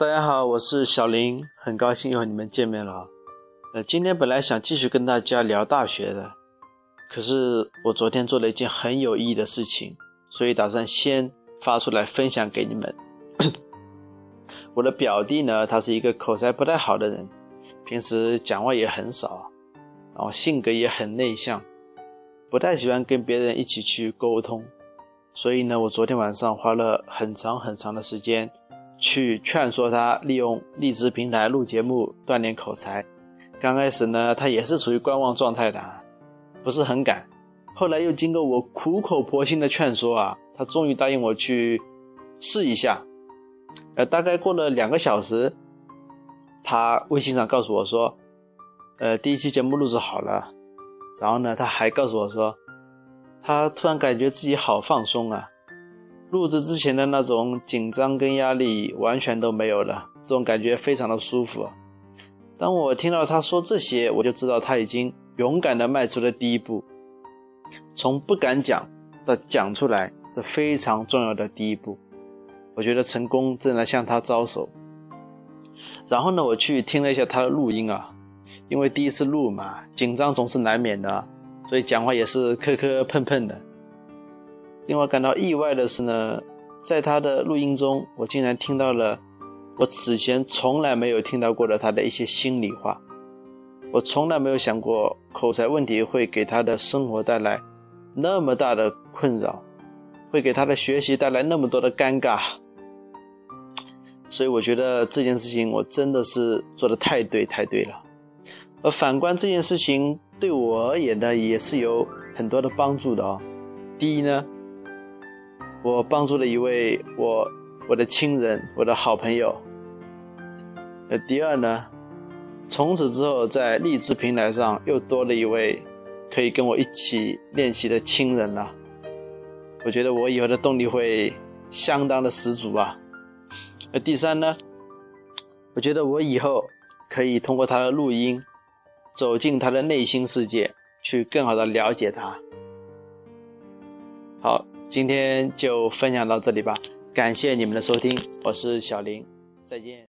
大家好，我是小林，很高兴又和你们见面了。呃，今天本来想继续跟大家聊大学的，可是我昨天做了一件很有意义的事情，所以打算先发出来分享给你们。我的表弟呢，他是一个口才不太好的人，平时讲话也很少，然后性格也很内向，不太喜欢跟别人一起去沟通。所以呢，我昨天晚上花了很长很长的时间。去劝说他利用荔枝平台录节目锻炼口才。刚开始呢，他也是处于观望状态的，不是很敢。后来又经过我苦口婆心的劝说啊，他终于答应我去试一下。呃，大概过了两个小时，他微信上告诉我说，呃，第一期节目录制好了。然后呢，他还告诉我说，他突然感觉自己好放松啊。录制之前的那种紧张跟压力完全都没有了，这种感觉非常的舒服。当我听到他说这些，我就知道他已经勇敢的迈出了第一步，从不敢讲到讲出来，这非常重要的第一步。我觉得成功正在向他招手。然后呢，我去听了一下他的录音啊，因为第一次录嘛，紧张总是难免的，所以讲话也是磕磕碰碰的。令我感到意外的是呢，在他的录音中，我竟然听到了我此前从来没有听到过的他的一些心里话。我从来没有想过口才问题会给他的生活带来那么大的困扰，会给他的学习带来那么多的尴尬。所以我觉得这件事情我真的是做的太对太对了。而反观这件事情对我而言呢，也是有很多的帮助的哦。第一呢。我帮助了一位我我的亲人，我的好朋友。那，第二呢，从此之后在励志平台上又多了一位可以跟我一起练习的亲人了。我觉得我以后的动力会相当的十足啊。那，第三呢，我觉得我以后可以通过他的录音，走进他的内心世界，去更好的了解他。好。今天就分享到这里吧，感谢你们的收听，我是小林，再见。